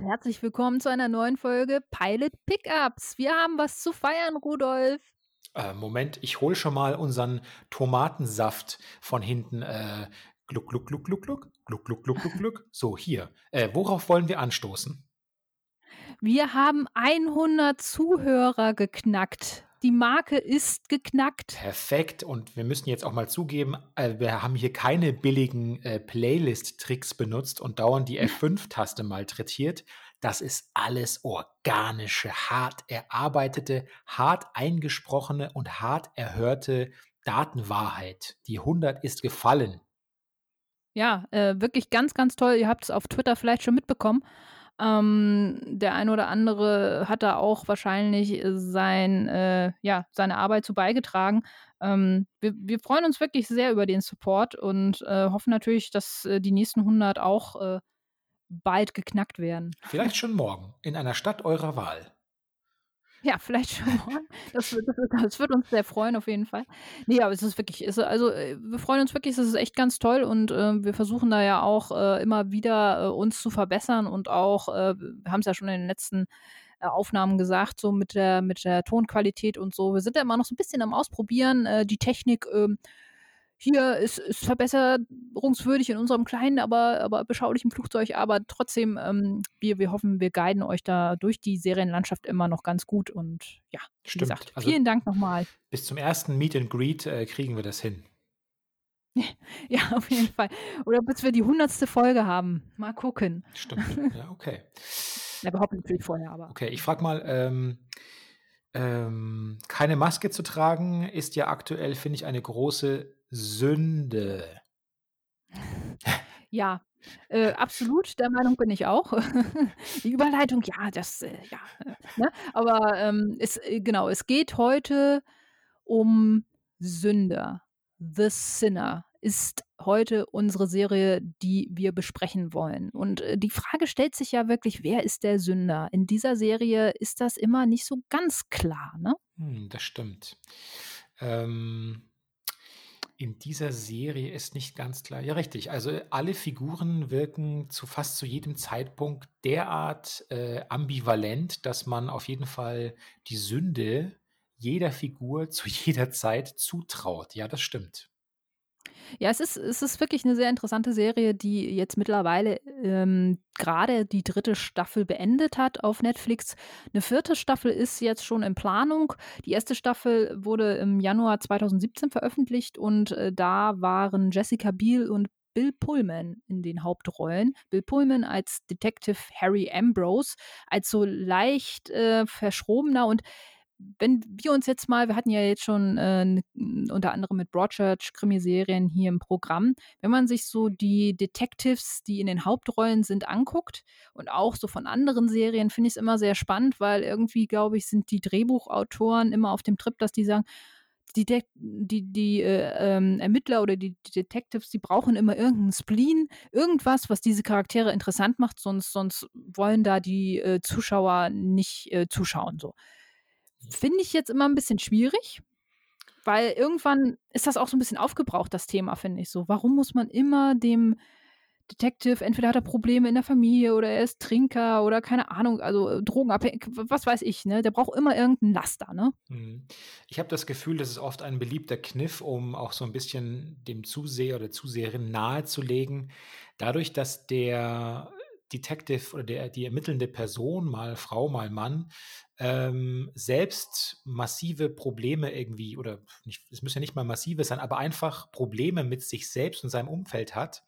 und herzlich willkommen zu einer neuen Folge Pilot Pickups. Wir haben was zu feiern, Rudolf. Äh, Moment, ich hole schon mal unseren Tomatensaft von hinten. Äh, gluck, gluck, gluck, gluck, gluck, gluck, gluck, gluck, gluck, gluck. So, hier. Äh, worauf wollen wir anstoßen? Wir haben 100 Zuhörer geknackt. Die Marke ist geknackt. Perfekt. Und wir müssen jetzt auch mal zugeben, äh, wir haben hier keine billigen äh, Playlist-Tricks benutzt und dauernd die F5-Taste malträtiert. Das ist alles organische, hart erarbeitete, hart eingesprochene und hart erhörte Datenwahrheit. Die 100 ist gefallen. Ja, äh, wirklich ganz, ganz toll. Ihr habt es auf Twitter vielleicht schon mitbekommen. Ähm, der ein oder andere hat da auch wahrscheinlich sein, äh, ja, seine Arbeit zu beigetragen. Ähm, wir, wir, freuen uns wirklich sehr über den Support und äh, hoffen natürlich, dass äh, die nächsten 100 auch äh, bald geknackt werden. Vielleicht schon morgen in einer Stadt eurer Wahl. Ja, vielleicht schon morgen. Das, das, das, wird uns sehr freuen, auf jeden Fall. Nee, aber es ist wirklich, ist, also äh, wir freuen uns wirklich, es ist echt ganz toll und äh, wir versuchen da ja auch äh, immer wieder äh, uns zu verbessern und auch, äh, wir haben es ja schon in den letzten äh, Aufnahmen gesagt, so mit der, mit der Tonqualität und so. Wir sind ja immer noch so ein bisschen am Ausprobieren. die Technik ähm, hier ist, ist verbesserungswürdig in unserem kleinen, aber, aber beschaulichen Flugzeug, aber trotzdem, ähm, wir, wir hoffen, wir guiden euch da durch die Serienlandschaft immer noch ganz gut und ja, wie Stimmt. gesagt, also vielen Dank nochmal. Bis zum ersten Meet and Greet äh, kriegen wir das hin. Ja, auf jeden Fall. Oder bis wir die hundertste Folge haben. Mal gucken. Stimmt. Ja, okay. ja, wir hoffen natürlich vorher, aber. Okay, ich frage mal, ähm, ähm, keine Maske zu tragen ist ja aktuell, finde ich, eine große Sünde. Ja, äh, absolut, der Meinung bin ich auch. Die Überleitung, ja, das, äh, ja. Äh, ne? Aber ähm, es, äh, genau, es geht heute um Sünder. The Sinner ist heute unsere Serie, die wir besprechen wollen. Und äh, die Frage stellt sich ja wirklich, wer ist der Sünder? In dieser Serie ist das immer nicht so ganz klar, ne? Hm, das stimmt. Ähm, in dieser Serie ist nicht ganz klar. Ja, richtig. Also alle Figuren wirken zu fast zu jedem Zeitpunkt derart äh, ambivalent, dass man auf jeden Fall die Sünde jeder Figur zu jeder Zeit zutraut. Ja, das stimmt. Ja, es ist, es ist wirklich eine sehr interessante Serie, die jetzt mittlerweile ähm, gerade die dritte Staffel beendet hat auf Netflix. Eine vierte Staffel ist jetzt schon in Planung. Die erste Staffel wurde im Januar 2017 veröffentlicht und äh, da waren Jessica Biel und Bill Pullman in den Hauptrollen. Bill Pullman als Detective Harry Ambrose, als so leicht äh, verschrobener und wenn wir uns jetzt mal, wir hatten ja jetzt schon äh, unter anderem mit Broadchurch Krimiserien hier im Programm, wenn man sich so die Detectives, die in den Hauptrollen sind, anguckt und auch so von anderen Serien, finde ich es immer sehr spannend, weil irgendwie, glaube ich, sind die Drehbuchautoren immer auf dem Trip, dass die sagen, die, De die, die äh, ähm, Ermittler oder die, die, Detectives, die brauchen immer irgendeinen Spleen, irgendwas, was diese Charaktere interessant macht, sonst, sonst wollen da die äh, Zuschauer nicht äh, zuschauen. So. Finde ich jetzt immer ein bisschen schwierig, weil irgendwann ist das auch so ein bisschen aufgebraucht, das Thema, finde ich so. Warum muss man immer dem Detective, entweder hat er Probleme in der Familie oder er ist Trinker oder keine Ahnung, also äh, drogenabhängig, was weiß ich, ne? Der braucht immer irgendeinen Laster, ne? Mhm. Ich habe das Gefühl, das ist oft ein beliebter Kniff, um auch so ein bisschen dem Zuseher oder Zuseherin nahezulegen, dadurch, dass der Detective oder der, die ermittelnde Person, mal Frau, mal Mann, ähm, selbst massive Probleme irgendwie, oder nicht, es müssen ja nicht mal massive sein, aber einfach Probleme mit sich selbst und seinem Umfeld hat,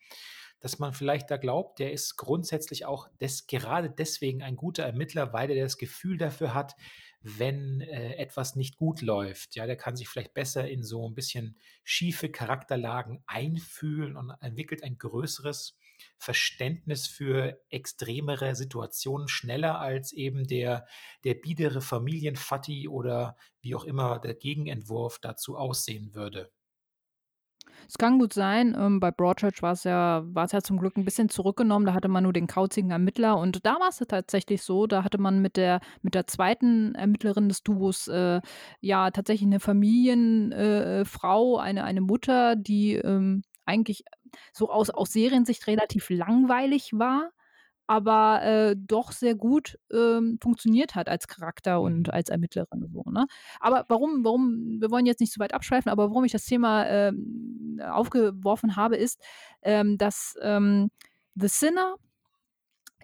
dass man vielleicht da glaubt, der ist grundsätzlich auch des, gerade deswegen ein guter Ermittler, weil er das Gefühl dafür hat, wenn äh, etwas nicht gut läuft. Ja, der kann sich vielleicht besser in so ein bisschen schiefe Charakterlagen einfühlen und entwickelt ein größeres Verständnis für extremere Situationen schneller als eben der, der biedere Familienfatti oder wie auch immer der Gegenentwurf dazu aussehen würde. Es kann gut sein. Ähm, bei Broadchurch war es ja, war es ja zum Glück ein bisschen zurückgenommen. Da hatte man nur den kauzigen Ermittler und da war es tatsächlich so. Da hatte man mit der mit der zweiten Ermittlerin des Duos äh, ja tatsächlich eine Familienfrau, äh, eine eine Mutter, die ähm, eigentlich so aus, aus Seriensicht relativ langweilig war aber äh, doch sehr gut ähm, funktioniert hat als Charakter und Mhm. als Ermittlerin so, ne? Aber warum warum wir wollen jetzt nicht so weit abschweifen, aber warum ich das Thema, ähm, aufgeworfen habe, ist, ähm, dass, ähm, The Sinner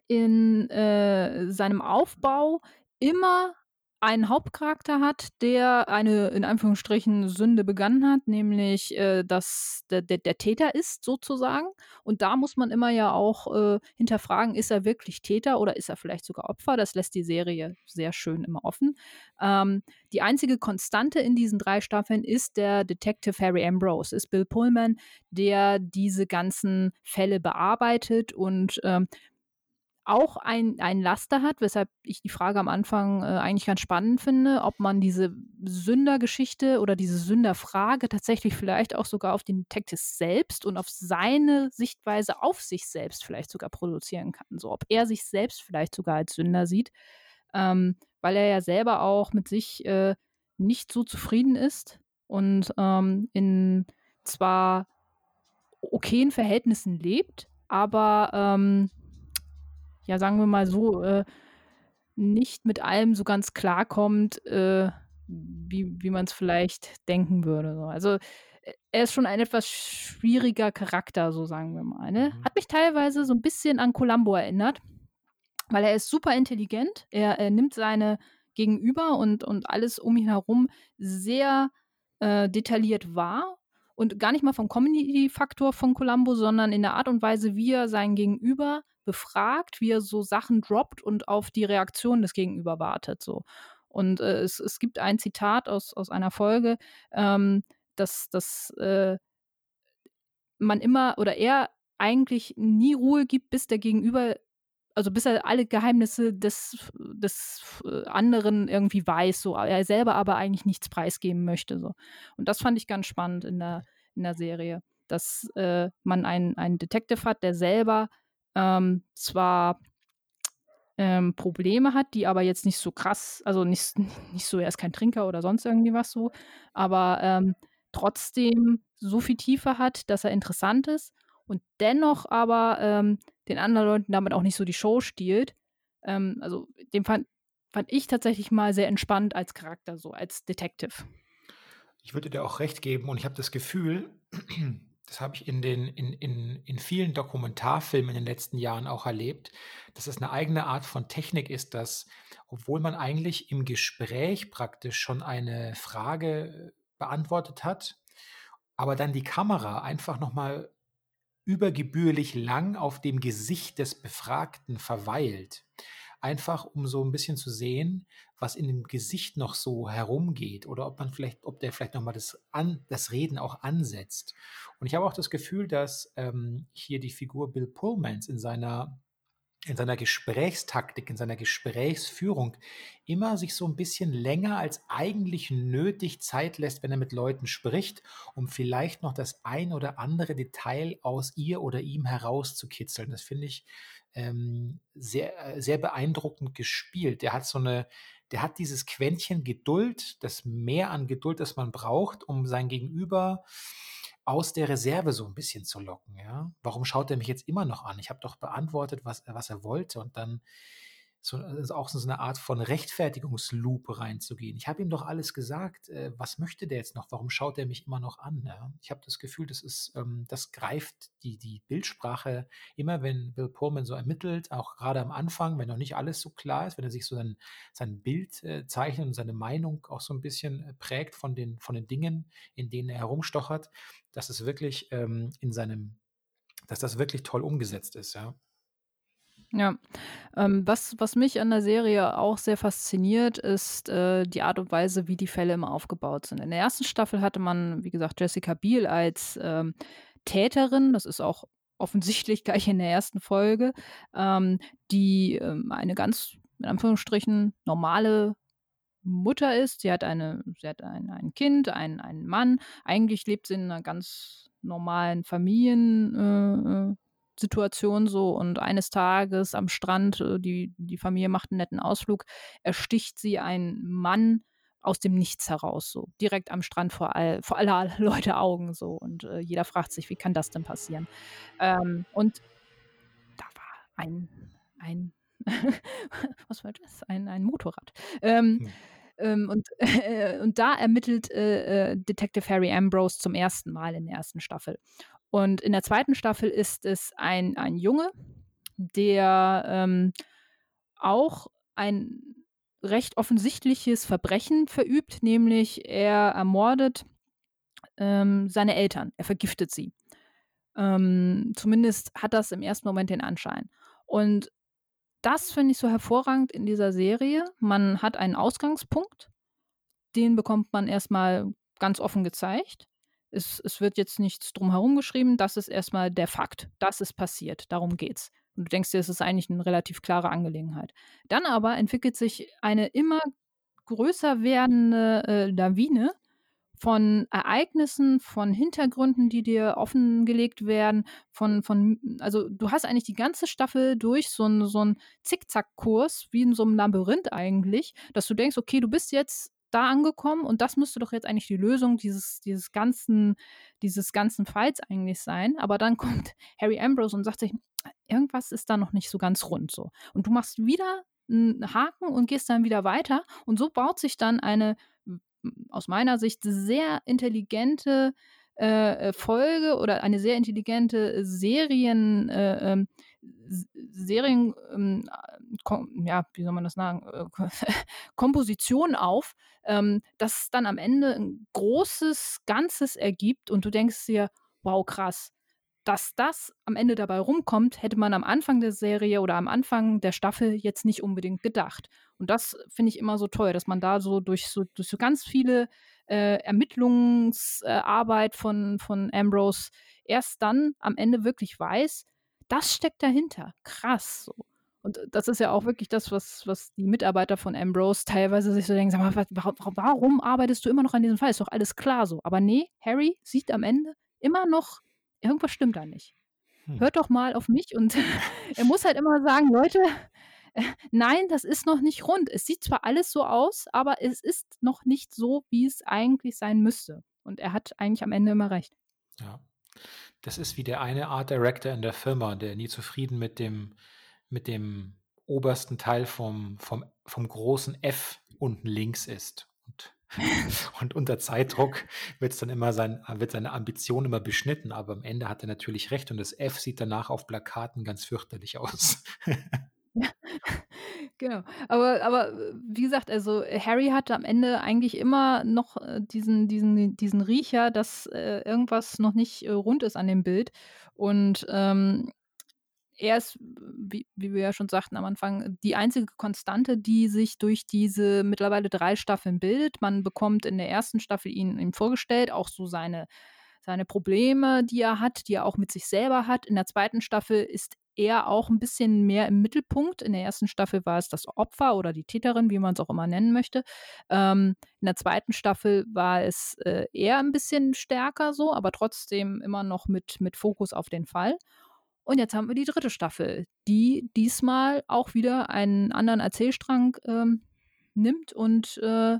in, äh, seinem Aufbau immer einen Hauptcharakter hat, der eine, in Anführungsstrichen, Sünde begangen hat, nämlich, äh, dass der der der Täter ist sozusagen. Und da muss man immer ja auch, äh, hinterfragen, ist er wirklich Täter oder ist er vielleicht sogar Opfer? Das lässt die Serie sehr schön immer offen. Ähm, die einzige Konstante in diesen 3 Staffeln ist der Detective Harry Ambrose, ist Bill Pullman, der diese ganzen Fälle bearbeitet und, ähm, auch ein ein Laster hat, weshalb ich die Frage am Anfang, äh, eigentlich ganz spannend finde, ob man diese Sündergeschichte oder diese Sünderfrage tatsächlich vielleicht auch sogar auf den Detective selbst und auf seine Sichtweise auf sich selbst vielleicht sogar produzieren kann. So, ob er sich selbst vielleicht sogar als Sünder sieht, ähm, weil er ja selber auch mit sich, äh, nicht so zufrieden ist und, ähm, in zwar okayen Verhältnissen lebt, aber, ähm, ja, sagen wir mal so, äh, nicht mit allem so ganz klarkommt, äh, wie wie man's vielleicht denken würde, so. Also, e er ist schon ein etwas schwieriger Charakter, so sagen wir mal, ne? Mhm. Hat mich teilweise so 'n bisschen an Columbo erinnert, weil er ist super intelligent. Er er nimmt seine Gegenüber und und alles um ihn herum sehr, äh, detailliert wahr und gar nicht mal vom Comedy-Faktor von Columbo, sondern in der Art und Weise, wie er sein Gegenüber befragt, wie er so Sachen droppt und auf die Reaktion des Gegenüber wartet, so. Und, äh, es es gibt ein Zitat aus aus einer Folge, ähm, dass dass, äh man immer oder er eigentlich nie Ruhe gibt, bis der Gegenüber also, bis er alle Geheimnisse des des anderen irgendwie weiß, so. Er selber aber eigentlich nichts preisgeben möchte, so. Und das fand ich ganz spannend in der in der Serie, dass, äh, man einen einen Detective hat, der selber, ähm, zwar, ähm, Probleme hat, die aber jetzt nicht so krass also, nicht nicht so er ist kein Trinker oder sonst irgendwie was so, aber, ähm, trotzdem so viel Tiefe hat, dass er interessant ist und dennoch aber, ähm, den anderen Leuten damit auch nicht so die Show stiehlt. Ähm, also, den fand fand ich tatsächlich mal sehr entspannt als Charakter so, als Detective. Ich würde dir auch recht geben und ich habe das Gefühl, das habe ich in den in in in vielen Dokumentarfilmen in den letzten Jahren auch erlebt, dass es 'ne eigene Art von Technik ist, dass, obwohl man eigentlich im Gespräch praktisch schon eine Frage beantwortet hat, aber dann die Kamera einfach noch mal übergebührlich lang auf dem Gesicht des Befragten verweilt. Einfach, um so 'n bisschen zu sehen, was in dem Gesicht noch so herumgeht oder ob man vielleicht ob der vielleicht noch mal das das Reden auch ansetzt. Und ich habe auch das Gefühl, dass, ähm, hier die Figur Bill Pullmans in seiner in seiner Gesprächstaktik, in seiner Gesprächsführung immer sich so 'n bisschen länger als eigentlich nötig Zeit lässt, wenn er mit Leuten spricht, um vielleicht noch das ein oder andere Detail aus ihr oder ihm herauszukitzeln. Das finde ich, ähm, sehr äh, sehr beeindruckend gespielt. Der hat so 'ne der hat dieses Quäntchen Geduld, das Mehr an Geduld, das man braucht, um sein Gegenüber aus der Reserve so 'n bisschen zu locken, ja? Warum schaut er mich jetzt immer noch an? Ich habe doch beantwortet, was was er wollte und dann so also, auch so 'ne Art von Rechtfertigungsloop reinzugehen. Ich habe ihm doch alles gesagt. Äh, was möchte der jetzt noch? Warum schaut er mich immer noch an, ja? Ich habe das Gefühl, das ist ähm, das greift die die Bildsprache immer, wenn Bill Pullman so ermittelt, auch grade am Anfang, wenn noch nicht alles so klar ist, wenn er sich so sein sein Bild, äh, zeichnet und seine Meinung auch so 'n bisschen, äh, prägt von den von den Dingen, in denen er herumstochert, dass es wirklich, ähm, in seinem dass das wirklich toll umgesetzt ist, ja. Ja. Ähm, was was mich an der Serie auch sehr fasziniert, ist, äh, die Art und Weise, wie die Fälle immer aufgebaut sind. In der 1. Staffel hatte man, wie gesagt, Jessica Biel als, ähm, Täterin. Das ist auch offensichtlich gleich in der 1. Folge, ähm, die, ähm, eine ganz, in Anführungsstrichen, normale Mutter ist. Sie hat eine sie hat ein ein Kind, einen einen Mann. Eigentlich lebt sie in 'ner ganz normalen Familien äh, äh, Situation so und eines Tages am Strand, äh, die die Familie macht 'n netten Ausflug, ersticht sie einen Mann aus dem Nichts heraus so, direkt am Strand vor all vor aller Leute Augen so und, äh, jeder fragt sich: „Wie kann das denn passieren?“ Ähm, und da war ein ein was war das? Ein ein Motorrad. Ähm, Hm. ähm, und äh, und da ermittelt, äh, äh, Detective Harry Ambrose zum ersten Mal in der ersten Staffel. Und in der zweiten Staffel ist es ein ein Junge, der, ähm, auch ein recht offensichtliches Verbrechen verübt, nämlich er ermordet, ähm, seine Eltern. Er vergiftet sie. Ähm, zumindest hat das im ersten Moment den Anschein. Und das finde ich so hervorragend in dieser Serie. Man hat einen Ausgangspunkt, den bekommt man erst mal ganz offen gezeigt. Es es wird jetzt nichts drum herum geschrieben. Das ist erst mal der Fakt. Das ist passiert. Darum geht's. Und du denkst dir, es ist eigentlich 'ne relativ klare Angelegenheit. Dann aber entwickelt sich eine immer größer werdende, äh, Lawine von Ereignissen, von Hintergründen, die dir offengelegt werden, von von also, du hast eigentlich die ganze Staffel durch so 'n so 'n Zickzackkurs wie in so 'nem Labyrinth eigentlich, dass du denkst: „Okay, du bist jetzt da angekommen und das müsste doch jetzt eigentlich die Lösung dieses dieses ganzen dieses ganzen Falls eigentlich sein.“ Aber dann kommt Harry Ambrose und sagt sich: „Irgendwas ist da noch nicht so ganz rund so.“ Und du machst wieder 'n Haken und gehst dann wieder weiter. Und so baut sich dann eine aus meiner Sicht sehr intelligente, äh, äh, Folge oder eine sehr intelligente Serien äh, ähm, Serien ähm, ja, wie soll man das sagen, äh, Komposition auf, ähm, das dann am Ende 'n großes Ganzes ergibt und du denkst dir: „Wow, krass.“ Dass das am Ende dabei rumkommt, hätte man am Anfang der Serie oder am Anfang der Staffel jetzt nicht unbedingt gedacht. Und das finde ich immer so toll, dass man da so durch so durch so ganz viele, äh, Ermittlungs äh, von von Ambrose erst dann am Ende wirklich weiß: „Das steckt dahinter. Krass“, so. Und das ist ja auch wirklich das, was was die Mitarbeiter von Ambrose teilweise sich so denken: „Sag mal, wa wa warum arbeitest du immer noch an diesem Fall? Ist doch alles klar so.“ Aber ne, Harry sieht am Ende immer noch, irgendwas stimmt da nicht. Hm. Hört doch mal auf mich und er muss halt immer sagen: „Leute, äh, nein, das ist noch nicht rund. Es sieht zwar alles so aus, aber es ist noch nicht so, wie es eigentlich sein müsste.“ Und er hat eigentlich am Ende immer recht. Ja. Das ist wie der eine Art Director in der Firma, der nie zufrieden mit dem mit dem obersten Teil vom vom vom großen F unten links ist. Und und unter Zeitdruck wird's dann immer sein wird seine Ambition immer beschnitten, aber am Ende hat er natürlich recht und das F sieht danach auf Plakaten ganz fürchterlich aus. Genau. Aber aber, äh, wie gesagt, also, Harry hatte am Ende eigentlich immer noch, äh, diesen diesen diesen Riecher, dass, äh, irgendwas noch nicht, äh, rund ist an dem Bild. Und, ähm, er ist, wie wie wir ja schon sagten am Anfang, die einzige Konstante, die sich durch diese mittlerweile 3 Staffeln bildet. Man bekommt in der ersten Staffel ihn ihm vorgestellt, auch so seine seine Probleme, die er hat, die er auch mit sich selber hat. In der zweiten Staffel ist er auch 'n bisschen mehr im Mittelpunkt. In der ersten Staffel war es das Opfer oder die Täterin, wie man's auch immer nennen möchte. Ähm, in der zweiten Staffel war es, äh, er 'n bisschen stärker so, aber trotzdem immer noch mit mit Fokus auf den Fall. Und jetzt haben wir die dritte Staffel, die diesmal auch wieder einen anderen Erzählstrang, ähm, nimmt und, äh,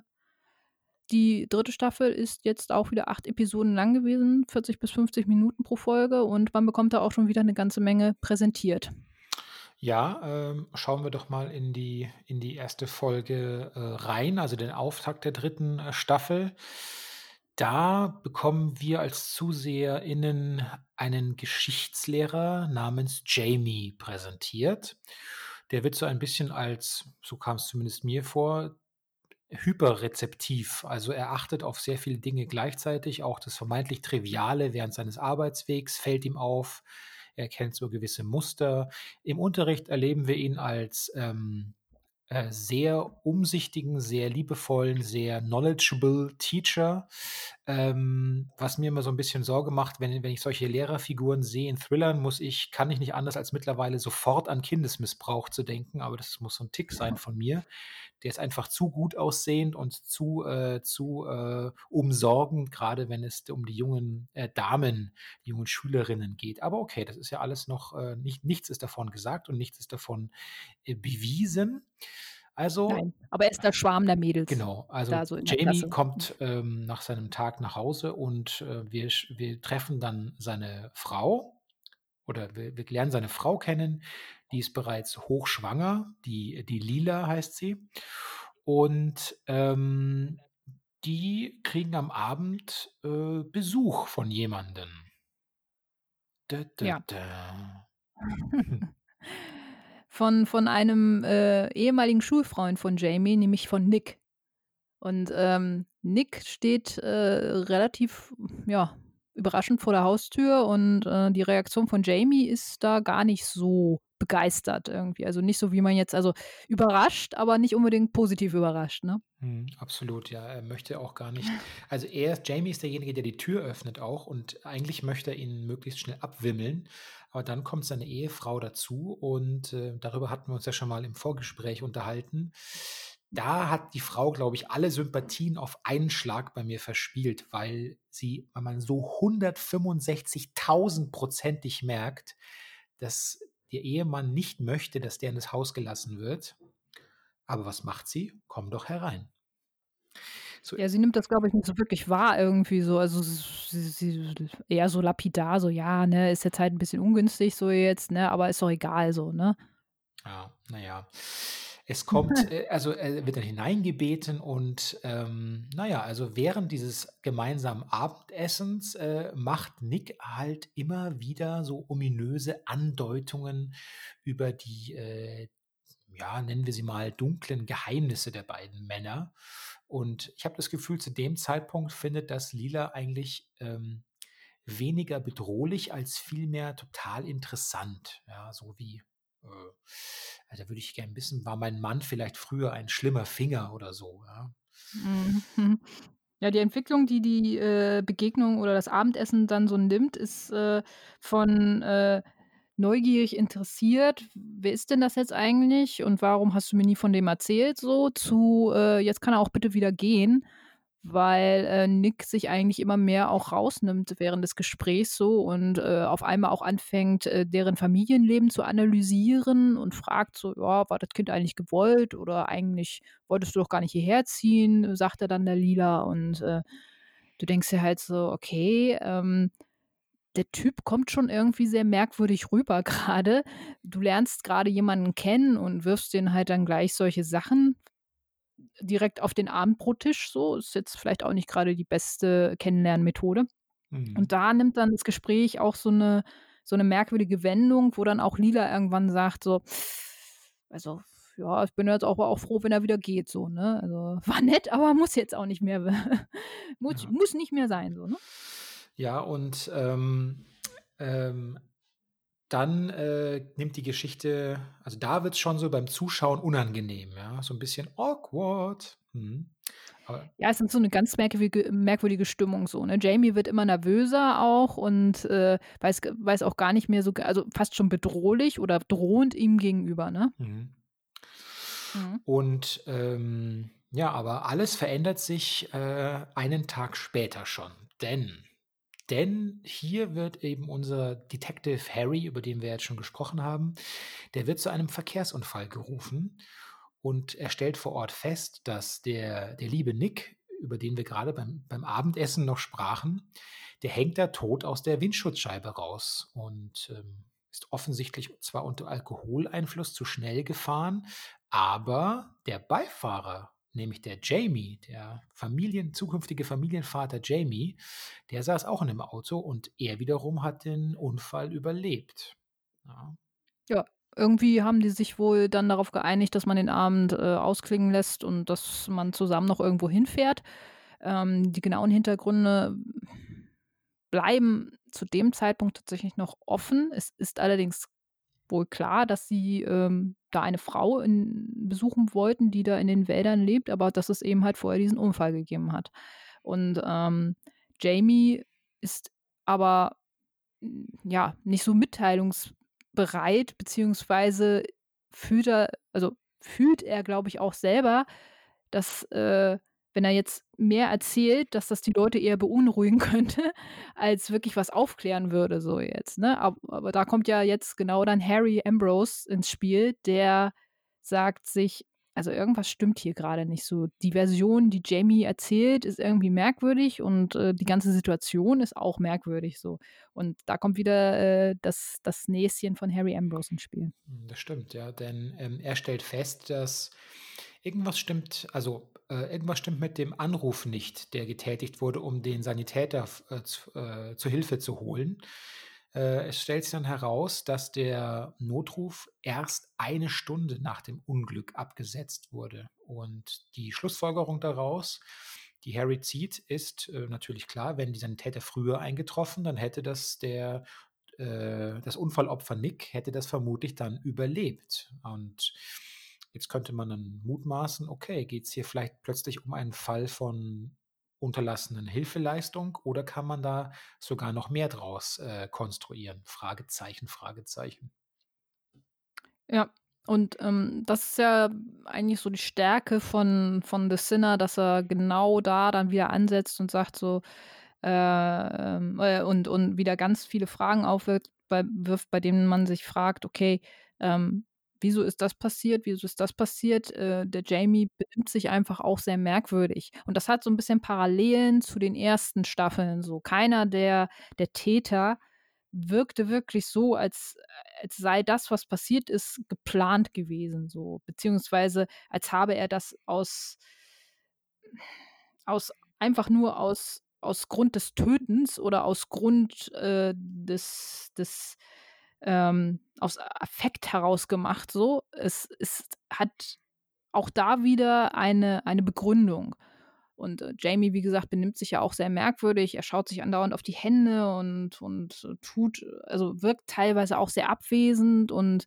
die dritte Staffel ist jetzt auch wieder 8 Episoden lang gewesen, 40 bis 50 Minuten pro Folge und man bekommt da auch schon wieder 'ne ganze Menge präsentiert. Ja, ähm, schauen wir doch mal in die in die 1. Folge, äh, rein, also den Auftakt der dritten, äh, Staffel. Da bekommen wir als ZuseherInnen einen Geschichtslehrer namens Jamie präsentiert. Der wird so ein bisschen als so kam's zumindest mir vor, hyperrezeptiv. Also, er achtet auf sehr viele Dinge gleichzeitig, auch das vermeintlich Triviale während seines Arbeitswegs fällt ihm auf. Er erkennt so gewisse Muster. Im Unterricht erleben wir ihn als, ähm, äh, sehr umsichtigen, sehr liebevollen, sehr knowledgeable Teacher. Ähm, was mir immer so 'n bisschen Sorge macht, wenn wenn ich solche Lehrerfiguren sehe in Thrillern, muss ich kann ich nicht anders als mittlerweile sofort an Kindesmissbrauch zu denken, aber das muss so 'n Tick sein von mir. Der ist einfach zu gut aussehend und zu äh, zu, äh, umsorgend, grade wenn es um die jungen, äh, Damen, die jungen Schülerinnen geht. Aber okay, das ist ja alles noch, äh nicht nichts ist davon gesagt und nichts ist davon, äh, bewiesen. Also Nein, aber er ist der Schwarm der Mädels genau, also so Jamie Klasse. kommt, ähm, nach seinem Tag nach Hause und, äh, wir wir treffen dann seine Frau oder wir wir lernen seine Frau kennen, Die ist bereits hochschwanger, die, die Lila heißt sie. Und ähm, die kriegen am Abend äh, Besuch von jemandem. Da, da, ja. Da. von, von einem äh, ehemaligen Schulfreund von Jamie, nämlich von Nick. Und ähm, Nick steht äh, relativ, ja, überraschend vor der Haustür und äh, die Reaktion von Jamie ist da gar nicht so begeistert irgendwie. Also nicht so, wie man jetzt, also überrascht, aber nicht unbedingt positiv überrascht, ne? Hm, absolut, ja. Er möchte auch gar nicht. Also er, Jamie ist derjenige, der die Tür öffnet auch und eigentlich möchte er ihn möglichst schnell abwimmeln. Aber dann kommt seine Ehefrau dazu und äh, darüber hatten wir uns ja schon mal im Vorgespräch unterhalten. Da hat die Frau, glaube ich, alle Sympathien auf einen Schlag bei mir verspielt, weil sie, weil man so 165.000 prozentig merkt, dass der Ehemann nicht möchte, dass der in das Haus gelassen wird. Aber was macht sie? Komm doch herein. So, ja, sie nimmt das, glaube ich, nicht so wirklich wahr irgendwie so. Also sie, sie, eher so lapidar, so ja, ne, ist jetzt halt ein bisschen ungünstig so jetzt, ne, aber ist doch egal so, ne? Ja, naja. Es kommt, äh, also er wird dann hineingebeten und ähm, naja, also während dieses gemeinsamen Abendessens äh, macht Nick halt immer wieder so ominöse Andeutungen über die, äh, ja, nennen wir sie mal, dunklen Geheimnisse der beiden Männer. Und ich habe das Gefühl, zu dem Zeitpunkt findet das Lila eigentlich ähm, weniger bedrohlich als vielmehr total interessant. Ja, so wie äh, also da würde ich gerne wissen, war mein Mann vielleicht früher ein schlimmer Finger oder so, ja? Mhm. Ja, die Entwicklung, die die, äh, Begegnung oder das Abendessen dann so nimmt, ist, äh, von, äh, neugierig interessiert: „Wer ist denn das jetzt eigentlich und warum hast du mir nie von dem erzählt?“ so, zu, äh: „Jetzt kann er auch bitte wieder gehen.“ weil äh, Nick sich eigentlich immer mehr auch rausnimmt während des Gesprächs so und äh, auf einmal auch anfängt, äh, deren Familienleben zu analysieren und fragt so, ja, war das Kind eigentlich gewollt oder eigentlich wolltest du doch gar nicht hierher ziehen, sagt er dann der Lila und äh, du denkst dir halt so, okay, ähm, der Typ kommt schon irgendwie sehr merkwürdig rüber gerade. Du lernst gerade jemanden kennen und wirfst den halt dann gleich solche Sachen direkt auf den Abendbrottisch so. Ist jetzt vielleicht auch nicht gerade die beste Kennenlernmethode. Mhm. Und da nimmt dann das Gespräch auch so eine, so eine merkwürdige Wendung, wo dann auch Lila irgendwann sagt, so, also ja, ich bin jetzt auch, auch froh, wenn er wieder geht, so, ne? Also war nett, aber muss jetzt auch nicht mehr, muss, ja. muss nicht mehr sein, so, ne? Ja, und ähm, ähm, dann äh, nimmt die Geschichte, also da wird es schon so beim Zuschauen unangenehm, ja, so ein bisschen awkward. Hm. ja, es ist so eine ganz merkwürdige, merkwürdige Stimmung so. Ne? Jamie wird immer nervöser auch und äh, weiß, weiß auch gar nicht mehr so, also fast schon bedrohlich oder drohend ihm gegenüber. Ne? Mhm. Mhm. Und ähm, ja, aber alles verändert sich äh, einen Tag später schon, denn denn hier wird eben unser Detective Harry, über den wir jetzt schon gesprochen haben, der wird zu einem Verkehrsunfall gerufen und er stellt vor Ort fest, dass der, der liebe Nick, über den wir gerade beim, beim Abendessen noch sprachen, der hängt da tot aus der Windschutzscheibe raus und ähm, ist offensichtlich zwar unter Alkoholeinfluss zu schnell gefahren, aber der Beifahrer nämlich der Jamie, der Familien, zukünftige Familienvater Jamie, der saß auch in dem Auto und er wiederum hat den Unfall überlebt. Ja. ja. Irgendwie haben die sich wohl dann darauf geeinigt, dass man den Abend äh, ausklingen lässt und dass man zusammen noch irgendwo hinfährt. Ähm, die genauen Hintergründe bleiben zu dem Zeitpunkt tatsächlich noch offen. Es ist allerdings wohl klar, dass sie ähm, da eine Frau in, besuchen wollten, die da in den Wäldern lebt, aber dass es eben halt vorher diesen Unfall gegeben hat. Und ähm, Jamie ist aber ja nicht so mitteilungsbereit, beziehungsweise fühlt er, also fühlt er, glaube ich, auch selber, dass äh, wenn er jetzt mehr erzählt, dass das die Leute eher beunruhigen könnte, als wirklich was aufklären würde, so jetzt. Ne? Aber, aber da kommt ja jetzt genau dann Harry Ambrose ins Spiel, der sagt sich, also irgendwas stimmt hier gerade nicht so. Die Version, die Jamie erzählt, ist irgendwie merkwürdig und äh, die ganze Situation ist auch merkwürdig so. Und da kommt wieder äh, das, das Näschen von Harry Ambrose ins Spiel. Das stimmt, ja, denn ähm, er stellt fest, dass irgendwas stimmt, also äh, irgendwas stimmt mit dem Anruf nicht, der getätigt wurde, um den Sanitäter äh, zu, äh, zu Hilfe zu holen. Äh, es stellt sich dann heraus, dass der Notruf erst eine Stunde nach dem Unglück abgesetzt wurde. Und die Schlussfolgerung daraus, die Harry zieht, ist äh, natürlich klar, wenn die Sanitäter früher eingetroffen, dann hätte das der äh, das Unfallopfer Nick hätte das vermutlich dann überlebt. Und jetzt könnte man dann mutmaßen, okay, geht es hier vielleicht plötzlich um einen Fall von unterlassenen Hilfeleistung oder kann man da sogar noch mehr draus äh, konstruieren? Fragezeichen, Fragezeichen. Ja, und ähm, das ist ja eigentlich so die Stärke von, von The Sinner, dass er genau da dann wieder ansetzt und sagt so, äh, ähm, äh, und, und wieder ganz viele Fragen aufwirft, bei, wirft, bei denen man sich fragt, okay, ähm, wieso ist das passiert, wieso ist das passiert. Äh, der Jamie benimmt sich einfach auch sehr merkwürdig. Und das hat so ein bisschen Parallelen zu den ersten Staffeln. So keiner der, der Täter wirkte wirklich so, als, als sei das, was passiert ist, geplant gewesen. So, beziehungsweise als habe er das aus, aus einfach nur aus, aus Grund des Tötens oder aus Grund äh, des, des ähm, aus Affekt heraus gemacht. So, es, es hat auch da wieder eine, eine Begründung. Und äh, Jamie, wie gesagt, benimmt sich ja auch sehr merkwürdig. Er schaut sich andauernd auf die Hände und, und äh, tut, also wirkt teilweise auch sehr abwesend und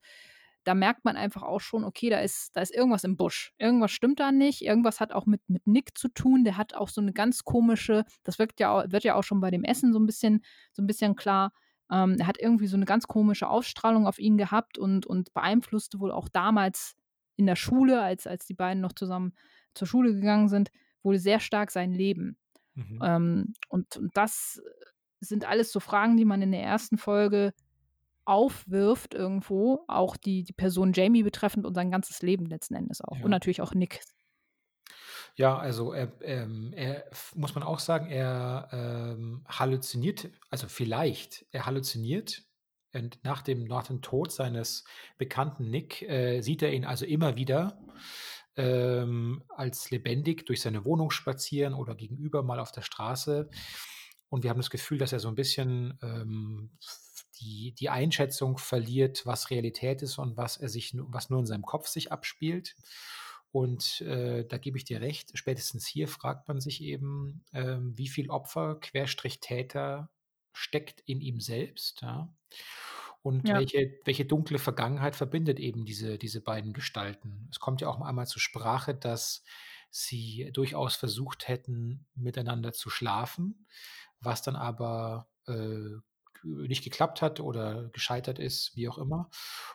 da merkt man einfach auch schon, okay, da ist, da ist irgendwas im Busch. Irgendwas stimmt da nicht. Irgendwas hat auch mit, mit Nick zu tun. Der hat auch so eine ganz komische, das wirkt ja, wird ja auch schon bei dem Essen so ein bisschen, so ein bisschen klar. Ähm, er hat irgendwie so eine ganz komische Ausstrahlung auf ihn gehabt und, und beeinflusste wohl auch damals in der Schule, als, als die beiden noch zusammen zur Schule gegangen sind, wohl sehr stark sein Leben. Mhm. Ähm, und, und das sind alles so Fragen, die man in der ersten Folge aufwirft irgendwo, auch die, die Person Jamie betreffend und sein ganzes Leben letzten Endes auch. Ja. Und natürlich auch Nick ja, also er, ähm, er muss man auch sagen, er ähm, halluziniert, also vielleicht, er halluziniert. Und nach dem, nach dem Tod seines bekannten Nick äh, sieht er ihn also immer wieder ähm, als lebendig durch seine Wohnung spazieren oder gegenüber mal auf der Straße. Und wir haben das Gefühl, dass er so ein bisschen ähm, die, die Einschätzung verliert, was Realität ist und was er sich, was nur in seinem Kopf sich abspielt. Und äh, da gebe ich dir recht, spätestens hier fragt man sich eben, äh, wie viel Opfer, Querstrich Täter steckt in ihm selbst. Ja? Und ja. welche, welche dunkle Vergangenheit verbindet eben diese, diese beiden Gestalten. Es kommt ja auch einmal zur Sprache, dass sie durchaus versucht hätten, miteinander zu schlafen, was dann aber äh, nicht geklappt hat oder gescheitert ist, wie auch immer.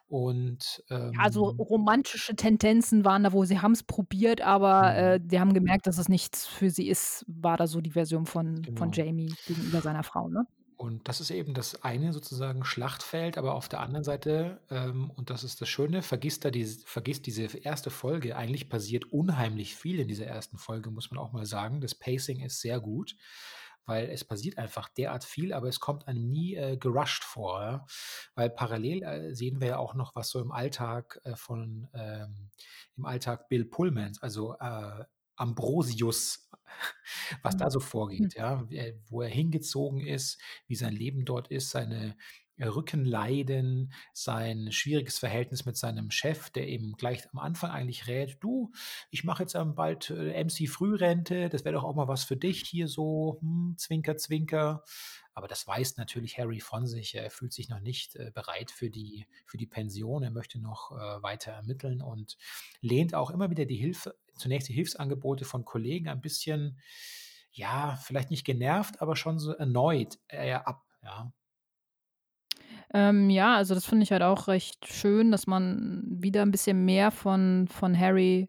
Und ähm, also romantische Tendenzen waren da, wo sie haben es probiert, aber mhm. äh, die haben gemerkt, dass es nichts für sie ist, war da so die Version von, genau. von Jamie gegenüber seiner Frau, ne? Und das ist eben das eine sozusagen Schlachtfeld, aber auf der anderen Seite, ähm, und das ist das Schöne, vergisst da diese, vergisst diese erste Folge. Eigentlich passiert unheimlich viel in dieser ersten Folge, muss man auch mal sagen. Das Pacing ist sehr gut weil es passiert einfach derart viel, aber es kommt einem nie äh, gerusht vor. Ja? Weil parallel äh, sehen wir ja auch noch, was so im Alltag äh, von ähm, im Alltag Bill Pullmans, also äh, Ambrosius, was mhm. da so vorgeht, mhm. ja, wo er hingezogen ist, wie sein Leben dort ist, seine Rückenleiden, sein schwieriges Verhältnis mit seinem Chef, der eben gleich am Anfang eigentlich rät, du, ich mache jetzt bald äh, MC Frührente, das wäre doch auch mal was für dich hier so, hm, Zwinker, Zwinker. Aber das weiß natürlich Harry von sich. Er fühlt sich noch nicht äh, bereit für die, für die Pension. Er möchte noch äh, weiter ermitteln und lehnt auch immer wieder die Hilfe, zunächst die Hilfsangebote von Kollegen ein bisschen, ja, vielleicht nicht genervt, aber schon so erneut ab. Ja, ähm, ja, also das finde ich halt auch recht schön, dass man wieder ein bisschen mehr von, von Harry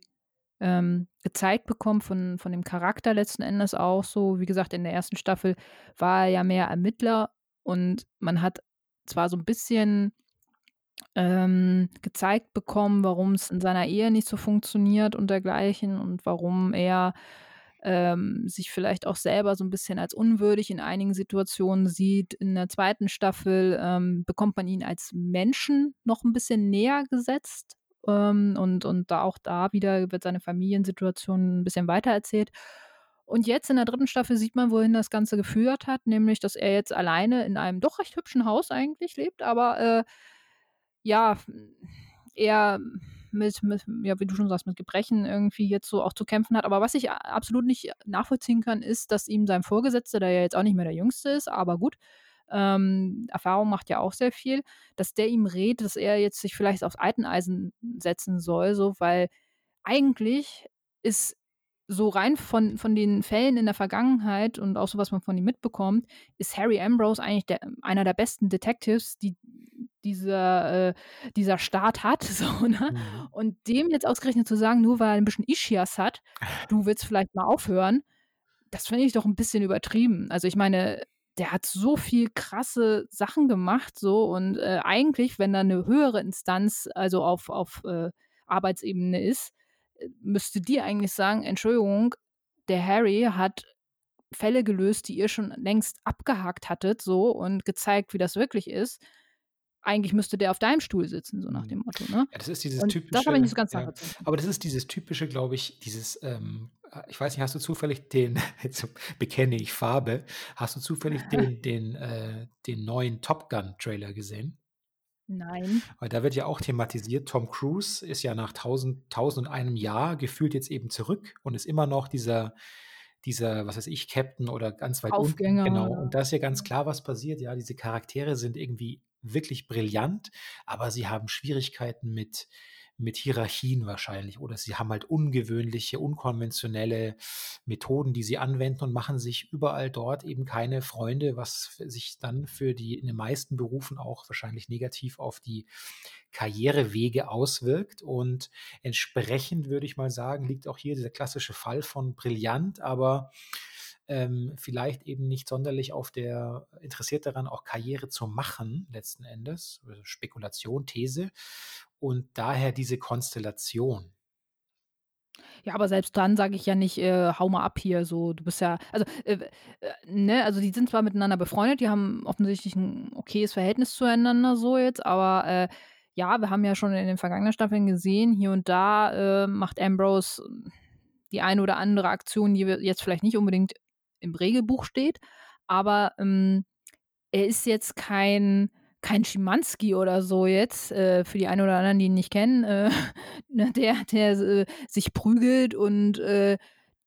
ähm, gezeigt bekommt, von, von dem Charakter letzten Endes auch so. Wie gesagt, in der ersten Staffel war er ja mehr Ermittler und man hat zwar so ein bisschen ähm, gezeigt bekommen, warum es in seiner Ehe nicht so funktioniert und dergleichen und warum er ähm, sich vielleicht auch selber so ein bisschen als unwürdig in einigen Situationen sieht. In der zweiten Staffel ähm, bekommt man ihn als Menschen noch ein bisschen näher gesetzt. Ähm, und, und da auch da wieder wird seine Familiensituation ein bisschen weiter erzählt. Und jetzt in der dritten Staffel sieht man, wohin das Ganze geführt hat, nämlich, dass er jetzt alleine in einem doch recht hübschen Haus eigentlich lebt, aber äh, ja, eher mit, mit, ja, wie du schon sagst, mit Gebrechen irgendwie jetzt so auch zu kämpfen hat. Aber was ich absolut nicht nachvollziehen kann, ist, dass ihm sein Vorgesetzter, der ja jetzt auch nicht mehr der Jüngste ist, aber gut, ähm, Erfahrung macht ja auch sehr viel, dass der ihm rät, dass er jetzt sich vielleicht aufs Alteneisen setzen soll, so, weil eigentlich ist so rein von, von den Fällen in der Vergangenheit und auch so, was man von ihm mitbekommt, ist Harry Ambrose eigentlich der, einer der besten Detectives, die dieser, äh, dieser Staat hat. So, ne? Mhm. Und dem jetzt ausgerechnet zu sagen, nur weil er ein bisschen Ischias hat, du willst vielleicht mal aufhören, das finde ich doch ein bisschen übertrieben. Also ich meine, der hat so viel krasse Sachen gemacht, so und äh, eigentlich, wenn da eine höhere Instanz, also auf, auf äh, Arbeitsebene ist, müsste die eigentlich sagen, Entschuldigung, der Harry hat Fälle gelöst, die ihr schon längst abgehakt hattet, so und gezeigt, wie das wirklich ist. Eigentlich müsste der auf deinem Stuhl sitzen, so nach mhm. dem Motto. Ne? Ja, das ist dieses und typische. Das habe ich nicht so ganz ja, Aber das ist dieses typische, glaube ich, dieses, ähm, äh, ich weiß nicht, hast du zufällig den, jetzt bekenne ich Farbe, hast du zufällig den, den, äh, den neuen Top Gun-Trailer gesehen? Nein. Weil da wird ja auch thematisiert, Tom Cruise ist ja nach tausend, tausend und einem Jahr gefühlt jetzt eben zurück und ist immer noch dieser, dieser, was weiß ich, Captain oder ganz weit Aufgänger. unten. Genau. Und da ist ja ganz klar, was passiert. Ja, diese Charaktere sind irgendwie wirklich brillant, aber sie haben Schwierigkeiten mit, mit Hierarchien wahrscheinlich oder sie haben halt ungewöhnliche, unkonventionelle Methoden, die sie anwenden und machen sich überall dort eben keine Freunde, was sich dann für die in den meisten Berufen auch wahrscheinlich negativ auf die Karrierewege auswirkt. Und entsprechend würde ich mal sagen, liegt auch hier dieser klassische Fall von brillant, aber ähm, vielleicht eben nicht sonderlich auf der interessiert daran, auch Karriere zu machen, letzten Endes, also Spekulation, These und daher diese Konstellation. Ja, aber selbst dann sage ich ja nicht, äh, hau mal ab hier, so, du bist ja, also, äh, äh, ne, also die sind zwar miteinander befreundet, die haben offensichtlich ein okayes Verhältnis zueinander so jetzt, aber äh, ja, wir haben ja schon in den vergangenen Staffeln gesehen, hier und da äh, macht Ambrose die eine oder andere Aktion, die jetzt vielleicht nicht unbedingt im Regelbuch steht, aber ähm, er ist jetzt kein kein Schimanski oder so jetzt, äh, für die einen oder anderen, die ihn nicht kennen, äh, ne, der, der äh, sich prügelt und äh,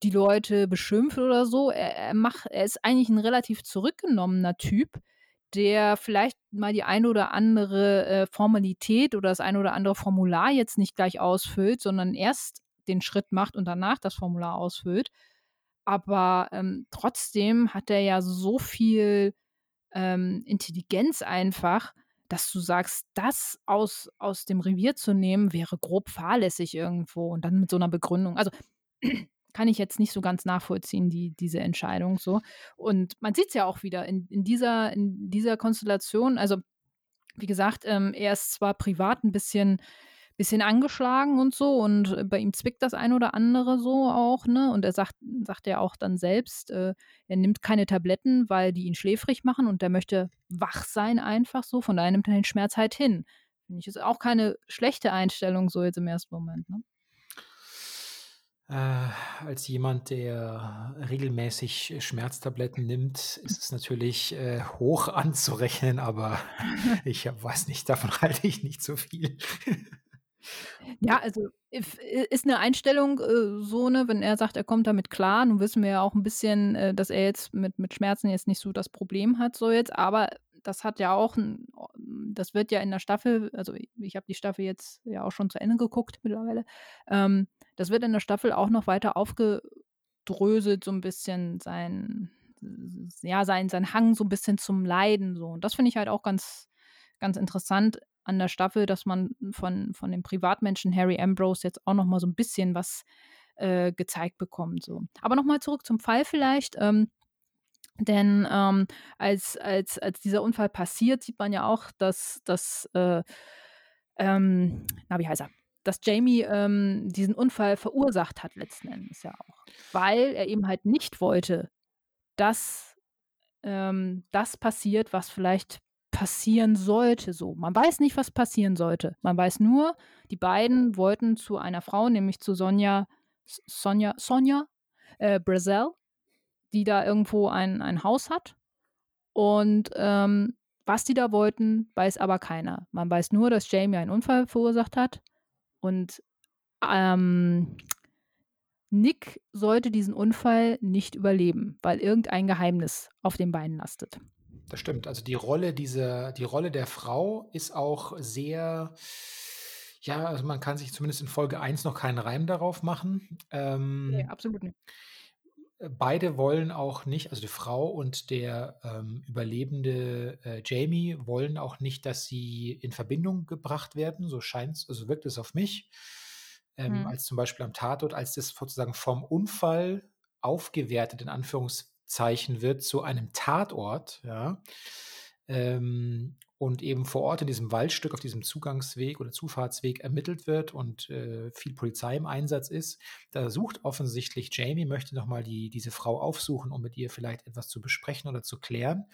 die Leute beschimpft oder so. Er, er, macht, er ist eigentlich ein relativ zurückgenommener Typ, der vielleicht mal die eine oder andere äh, Formalität oder das eine oder andere Formular jetzt nicht gleich ausfüllt, sondern erst den Schritt macht und danach das Formular ausfüllt. Aber ähm, trotzdem hat er ja so viel ähm, Intelligenz einfach, dass du sagst, das aus, aus dem Revier zu nehmen, wäre grob fahrlässig irgendwo und dann mit so einer Begründung. Also kann ich jetzt nicht so ganz nachvollziehen, die, diese Entscheidung so. Und man sieht es ja auch wieder in, in, dieser, in dieser Konstellation. Also, wie gesagt, ähm, er ist zwar privat ein bisschen bisschen angeschlagen und so und äh, bei ihm zwickt das ein oder andere so auch, ne? Und er sagt, sagt ja auch dann selbst, äh, er nimmt keine Tabletten, weil die ihn schläfrig machen und er möchte wach sein einfach so, von daher nimmt er den Schmerz halt hin. Finde ich ist auch keine schlechte Einstellung so jetzt im ersten Moment, ne? Äh, als jemand, der regelmäßig Schmerztabletten nimmt, ist es natürlich äh, hoch anzurechnen, aber ich weiß nicht, davon halte ich nicht so viel. Ja, also ist eine Einstellung äh, so, ne, wenn er sagt, er kommt damit klar. Nun wissen wir ja auch ein bisschen, äh, dass er jetzt mit, mit Schmerzen jetzt nicht so das Problem hat, so jetzt, aber das hat ja auch, ein, das wird ja in der Staffel, also ich habe die Staffel jetzt ja auch schon zu Ende geguckt mittlerweile, ähm, das wird in der Staffel auch noch weiter aufgedröselt, so ein bisschen sein, ja, sein, sein Hang so ein bisschen zum Leiden, so. Und das finde ich halt auch ganz, ganz interessant an der Staffel, dass man von, von dem Privatmenschen Harry Ambrose jetzt auch noch mal so ein bisschen was äh, gezeigt bekommt. So. Aber noch mal zurück zum Fall vielleicht. Ähm, denn ähm, als, als, als dieser Unfall passiert, sieht man ja auch, dass, dass äh, ähm, na, wie heißt er? Dass Jamie ähm, diesen Unfall verursacht hat, letzten Endes ja auch. Weil er eben halt nicht wollte, dass ähm, das passiert, was vielleicht passieren sollte. So, man weiß nicht, was passieren sollte. Man weiß nur, die beiden wollten zu einer Frau, nämlich zu Sonja, Sonja, Sonja äh, Brazel, die da irgendwo ein, ein Haus hat. Und ähm, was die da wollten, weiß aber keiner. Man weiß nur, dass Jamie einen Unfall verursacht hat. Und ähm, Nick sollte diesen Unfall nicht überleben, weil irgendein Geheimnis auf den Beinen lastet. Das stimmt. Also die Rolle dieser, die Rolle der Frau ist auch sehr, ja, also man kann sich zumindest in Folge 1 noch keinen Reim darauf machen. Ähm, nee, absolut nicht. Beide wollen auch nicht, also die Frau und der ähm, überlebende äh, Jamie wollen auch nicht, dass sie in Verbindung gebracht werden. So scheint es, also wirkt es auf mich ähm, mhm. als zum Beispiel am Tatort, als das sozusagen vom Unfall aufgewertet, in Anführungszeichen, wird zu einem Tatort, ja, ähm, und eben vor Ort in diesem Waldstück, auf diesem Zugangsweg oder Zufahrtsweg ermittelt wird und äh, viel Polizei im Einsatz ist. Da sucht offensichtlich Jamie, möchte nochmal die, diese Frau aufsuchen, um mit ihr vielleicht etwas zu besprechen oder zu klären.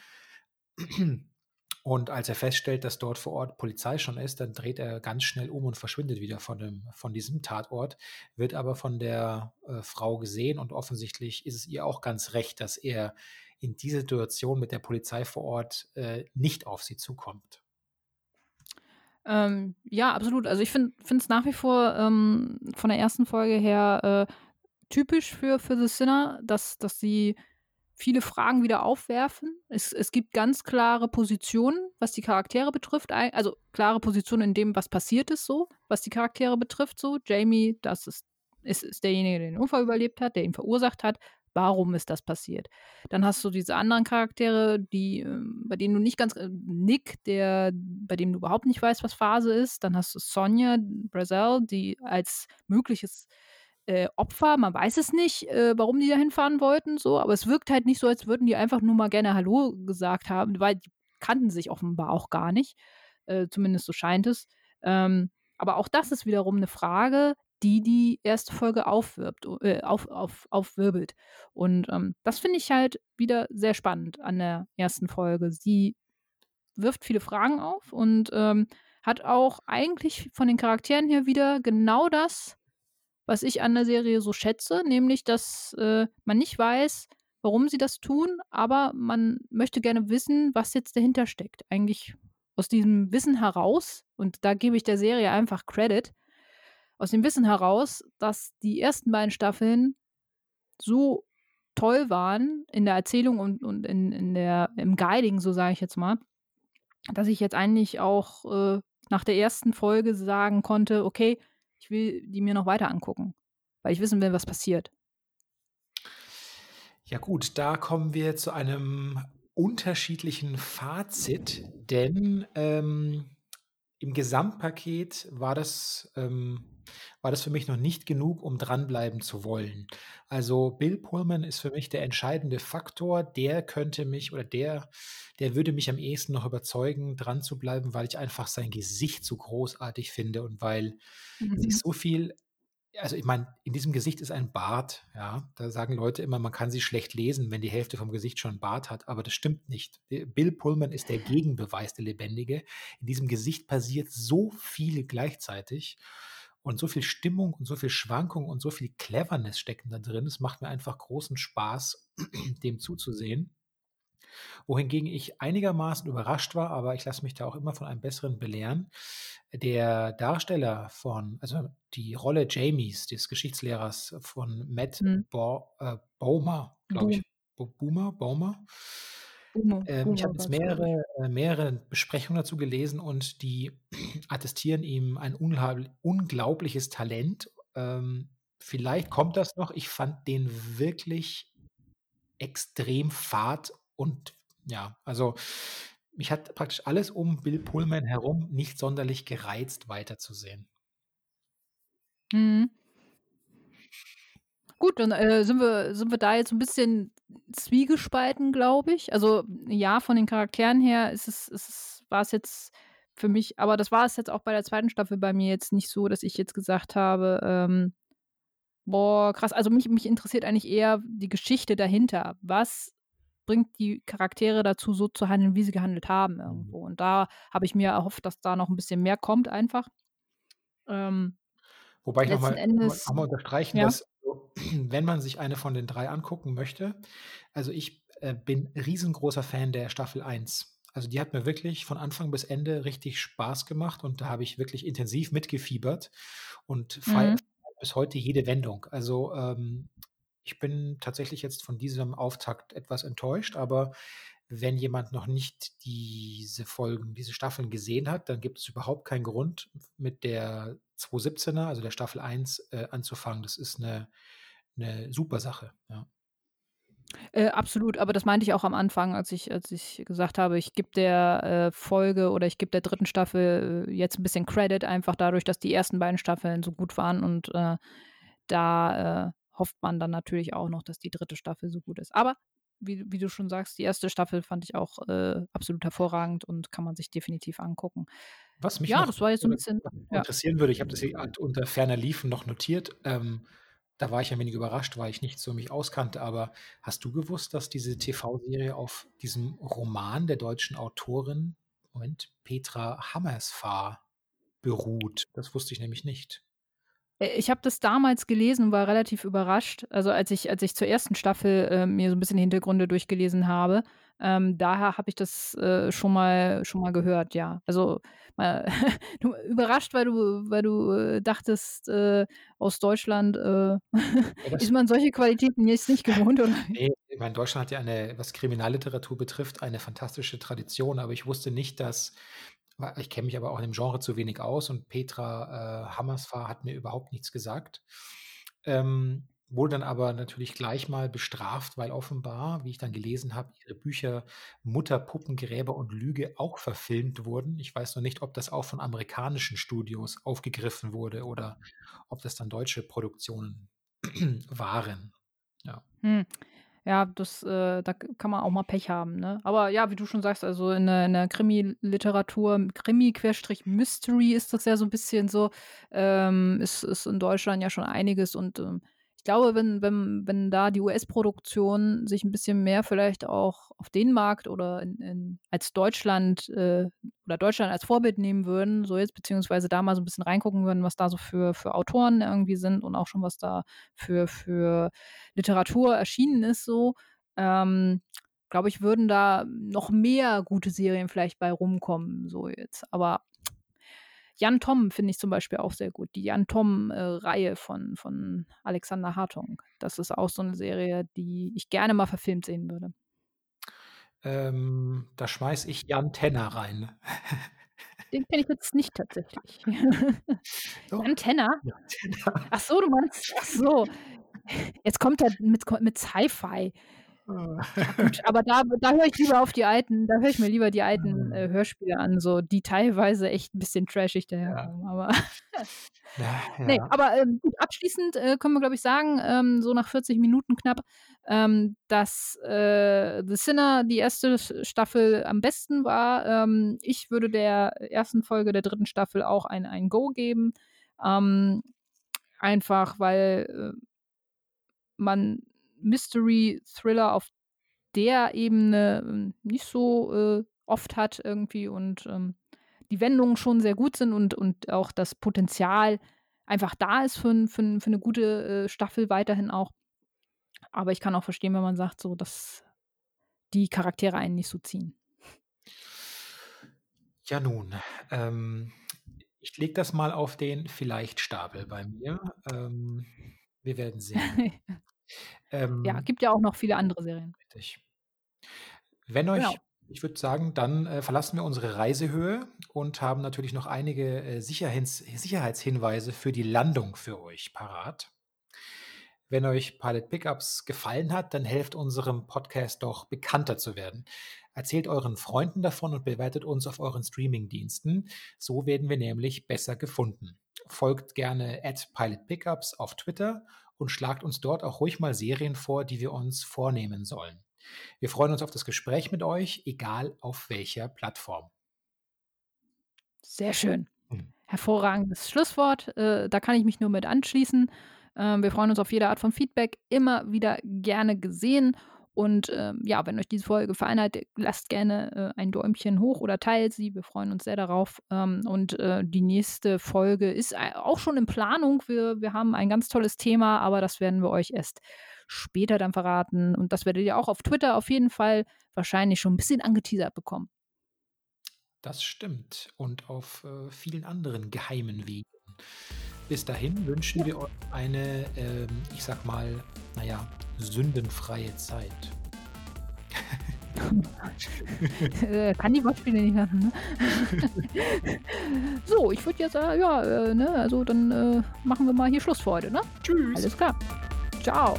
Und als er feststellt, dass dort vor Ort Polizei schon ist, dann dreht er ganz schnell um und verschwindet wieder von, dem, von diesem Tatort, wird aber von der äh, Frau gesehen und offensichtlich ist es ihr auch ganz recht, dass er in dieser Situation mit der Polizei vor Ort äh, nicht auf sie zukommt. Ähm, ja, absolut. Also ich finde es nach wie vor ähm, von der ersten Folge her äh, typisch für, für The Sinner, dass, dass sie viele Fragen wieder aufwerfen. Es, es gibt ganz klare Positionen, was die Charaktere betrifft. Also klare Positionen in dem, was passiert ist, so, was die Charaktere betrifft. So, Jamie, das ist, ist, ist derjenige, der den Unfall überlebt hat, der ihn verursacht hat. Warum ist das passiert? Dann hast du diese anderen Charaktere, die, ähm, bei denen du nicht ganz, äh, Nick, der, bei dem du überhaupt nicht weißt, was Phase ist. Dann hast du Sonja Brazel, die als mögliches äh, Opfer. Man weiß es nicht, äh, warum die da hinfahren wollten, so, aber es wirkt halt nicht so, als würden die einfach nur mal gerne Hallo gesagt haben, weil die kannten sich offenbar auch gar nicht. Äh, zumindest so scheint es. Ähm, aber auch das ist wiederum eine Frage, die die erste Folge aufwirbt, äh, auf, auf, aufwirbelt. Und ähm, das finde ich halt wieder sehr spannend an der ersten Folge. Sie wirft viele Fragen auf und ähm, hat auch eigentlich von den Charakteren her wieder genau das, was ich an der Serie so schätze, nämlich, dass äh, man nicht weiß, warum sie das tun, aber man möchte gerne wissen, was jetzt dahinter steckt. Eigentlich aus diesem Wissen heraus, und da gebe ich der Serie einfach Credit, aus dem Wissen heraus, dass die ersten beiden Staffeln so toll waren in der Erzählung und, und in, in der, im Guiding, so sage ich jetzt mal, dass ich jetzt eigentlich auch äh, nach der ersten Folge sagen konnte, okay, ich will die mir noch weiter angucken, weil ich wissen will, was passiert. Ja gut, da kommen wir zu einem unterschiedlichen Fazit, denn ähm, im Gesamtpaket war das, ähm, war das für mich noch nicht genug, um dranbleiben zu wollen. Also Bill Pullman ist für mich der entscheidende Faktor. Der könnte mich oder der, der würde mich am ehesten noch überzeugen, dran zu bleiben, weil ich einfach sein Gesicht so großartig finde und weil mhm. sich so viel also ich meine, in diesem Gesicht ist ein Bart, ja. Da sagen Leute immer, man kann sie schlecht lesen, wenn die Hälfte vom Gesicht schon Bart hat, aber das stimmt nicht. Bill Pullman ist der Gegenbeweis der Lebendige. In diesem Gesicht passiert so viel gleichzeitig und so viel Stimmung und so viel Schwankung und so viel Cleverness stecken da drin. Es macht mir einfach großen Spaß, dem zuzusehen. Wohingegen ich einigermaßen überrascht war, aber ich lasse mich da auch immer von einem Besseren belehren. Der Darsteller von, also die Rolle Jamies, des Geschichtslehrers von Matt mhm. Bo, äh, Baumer, glaube ich. Boomer, Baumer. Ähm, ich habe jetzt mehrere, äh, mehrere Besprechungen dazu gelesen und die attestieren ihm ein unglaubliches Talent. Ähm, vielleicht kommt das noch. Ich fand den wirklich extrem fad und ja, also mich hat praktisch alles um Bill Pullman herum nicht sonderlich gereizt, weiterzusehen. Mhm. Gut, dann äh, sind, wir, sind wir da jetzt ein bisschen zwiegespalten, glaube ich. Also ja, von den Charakteren her ist es, ist es, war es jetzt für mich. Aber das war es jetzt auch bei der zweiten Staffel bei mir jetzt nicht so, dass ich jetzt gesagt habe, ähm, boah, krass. Also mich, mich interessiert eigentlich eher die Geschichte dahinter. Was bringt die Charaktere dazu, so zu handeln, wie sie gehandelt haben Mhm. irgendwo. Und da habe ich mir erhofft, dass da noch ein bisschen mehr kommt einfach. Ähm, Wobei ich nochmal noch mal unterstreichen, ja. dass wenn man sich eine von den 3 angucken möchte also ich, äh, bin riesengroßer Fan der Staffel 1. Also, die hat mir wirklich von Anfang bis Ende richtig Spaß gemacht und da habe ich wirklich intensiv mitgefiebert und Mhm. bis heute jede Wendung. Also, ähm, ich bin tatsächlich jetzt von diesem Auftakt etwas enttäuscht, aber wenn jemand noch nicht diese Folgen, diese Staffeln gesehen hat, dann gibt es überhaupt keinen Grund, mit der 217er, also der Staffel 1, äh, anzufangen. Das ist eine 'ne super Sache, ja. Äh, absolut, aber das meinte ich auch am Anfang, als ich als ich gesagt habe, ich gebe der, äh, Folge oder ich gebe der dritten Staffel, äh, jetzt ein bisschen Credit, einfach dadurch, dass die ersten beiden Staffeln so gut waren und, äh, da, äh, hofft man dann natürlich auch noch, dass die dritte Staffel so gut ist. Aber wie wie du schon sagst, die erste Staffel fand ich auch, äh, absolut hervorragend und kann man sich definitiv angucken. Was mich Ja, das war jetzt so ein bisschen mich ja. interessieren würde, ich habe das hier grad unter ferner liefen noch notiert, ähm, da war ich ein wenig überrascht, weil ich nicht so mich auskannte, aber hast du gewusst, dass diese TV-Serie auf diesem Roman der deutschen Autorin, Moment, Petra Hammersfahr beruht? Das wusste ich nämlich nicht. Äh, ich habe das damals gelesen und war relativ überrascht. Also, als ich als ich zur ersten Staffel, äh, mir so ein bisschen die Hintergründe durchgelesen habe, ähm, daher habe ich das, äh, schon mal schon mal gehört, ja. Also, äh, überrascht, weil du weil du, äh, dachtest, äh, aus Deutschland, Ja, ist man solche Qualitäten jetzt nicht gewohnt, oder wie? ne, ich meine, Deutschland hat ja eine, was Kriminalliteratur betrifft, eine fantastische Tradition, aber ich wusste nicht, dass ich kenne mich aber auch in dem Genre zu wenig aus und Petra, äh, Hammersfahr hat mir überhaupt nichts gesagt. Ähm, wurde dann aber natürlich gleich mal bestraft, weil offenbar, wie ich dann gelesen habe, ihre Bücher „Mutter, Puppengräber und Lüge“ auch verfilmt wurden. Ich weiß noch nicht, ob das auch von amerikanischen Studios aufgegriffen wurde oder ob das dann deutsche Produktionen waren. Ja. Hm. Ja, das, äh da kann man auch mal Pech haben, ne? Aber ja, wie du schon sagst, also in der in der Krimi-Literatur, Krimi-Mystery ist das ja so ein bisschen so, ähm, ist ist in Deutschland ja schon einiges und, ähm, glaube, wenn wenn wenn da die US-Produktionen sich ein bisschen mehr vielleicht auch auf den Markt oder in in als Deutschland, äh oder Deutschland als Vorbild nehmen würden, so jetzt beziehungsweise da mal so ein bisschen reingucken würden, was da so für für Autoren irgendwie sind und auch schon was da für für Literatur erschienen ist so, ähm, glaube ich, würden da noch mehr gute Serien vielleicht bei rumkommen, so jetzt. Aber Jan Tom finde ich zum Beispiel auch sehr gut. Die Jan Tom, äh, Reihe von von Alexander Hartung. Das ist auch so 'ne Serie, die ich gerne mal verfilmt sehen würde. Ähm, da schmeiße ich Jan Tenner rein. Den kenne ich jetzt nicht tatsächlich. Doch, Jan Tenner? Jan Tenner. Ach so, du meinst ach so. Jetzt kommt er mit mit Sci-Fi. Ja gut, aber da da höre ich lieber auf die alten da höre ich mir lieber die alten, Mhm. äh, Hörspiele an, so, die teilweise echt 'n bisschen trashig Ja. daherkommen, aber Ja, ja. aber, ähm, gut, abschließend, äh, können wir, glaube ich, sagen, ähm, so nach 40 Minuten knapp, ähm, dass, äh, The Sinner die erste Staffel am besten war. Ähm, ich würde der ersten Folge der dritten Staffel auch ein ein Go geben, ähm, einfach weil, äh man Mystery Thriller auf der Ebene, ähm, nicht so, äh, oft hat irgendwie und, ähm, die Wendungen schon sehr gut sind und und auch das Potenzial einfach da ist für für für 'ne gute, äh, Staffel weiterhin auch. Aber ich kann auch verstehen, wenn man sagt so, dass die Charaktere einen nicht so ziehen. Ja nun, ähm, ich lege das mal auf den Vielleicht-Stapel bei mir. Ähm, wir werden sehen. Ja, Ähm gibt ja auch noch viele andere Serien. Richtig. Wenn Genau. euch ich würde sagen, dann, äh, verlassen wir unsere Reisehöhe und haben natürlich noch einige, äh, Sicherhins Sicherheitshinweise für die Landung für euch parat. Wenn euch Pilot Pickups gefallen hat, dann helft unserem Podcast doch bekannter zu werden. Erzählt euren Freunden davon und bewertet uns auf euren Streamingdiensten. So werden wir nämlich besser gefunden. Folgt gerne at Pilot Pickups auf Twitter und schlagt uns dort auch ruhig mal Serien vor, die wir uns vornehmen sollen. Wir freuen uns auf das Gespräch mit euch, egal auf welcher Plattform. Sehr schön. Mhm. Hervorragendes Schlusswort. Äh, da kann ich mich nur mit anschließen. Ähm, wir freuen uns auf jede Art von Feedback. Immer wieder gerne gesehen. Und ähm, ja, wenn euch diese Folge gefallen hat, lasst gerne äh, ein Däumchen hoch oder teilt sie. Wir freuen uns sehr darauf. Ähm, und äh, die nächste Folge ist äh, auch schon in Planung. Wir, wir haben ein ganz tolles Thema, aber das werden wir euch erst später dann verraten. Und das werdet ihr auch auf Twitter auf jeden Fall wahrscheinlich schon ein bisschen angeteasert bekommen. Das stimmt. Und auf äh, vielen anderen geheimen Wegen. Bis dahin wünschen wir euch eine, ähm, ich sag mal, naja, sündenfreie Zeit. Äh, kann die Wortspiele nicht machen, ne? So, ich würde jetzt sagen, ja, äh, ne, also dann, äh, machen wir mal hier Schluss für heute, ne? Tschüss. Alles klar. Ciao.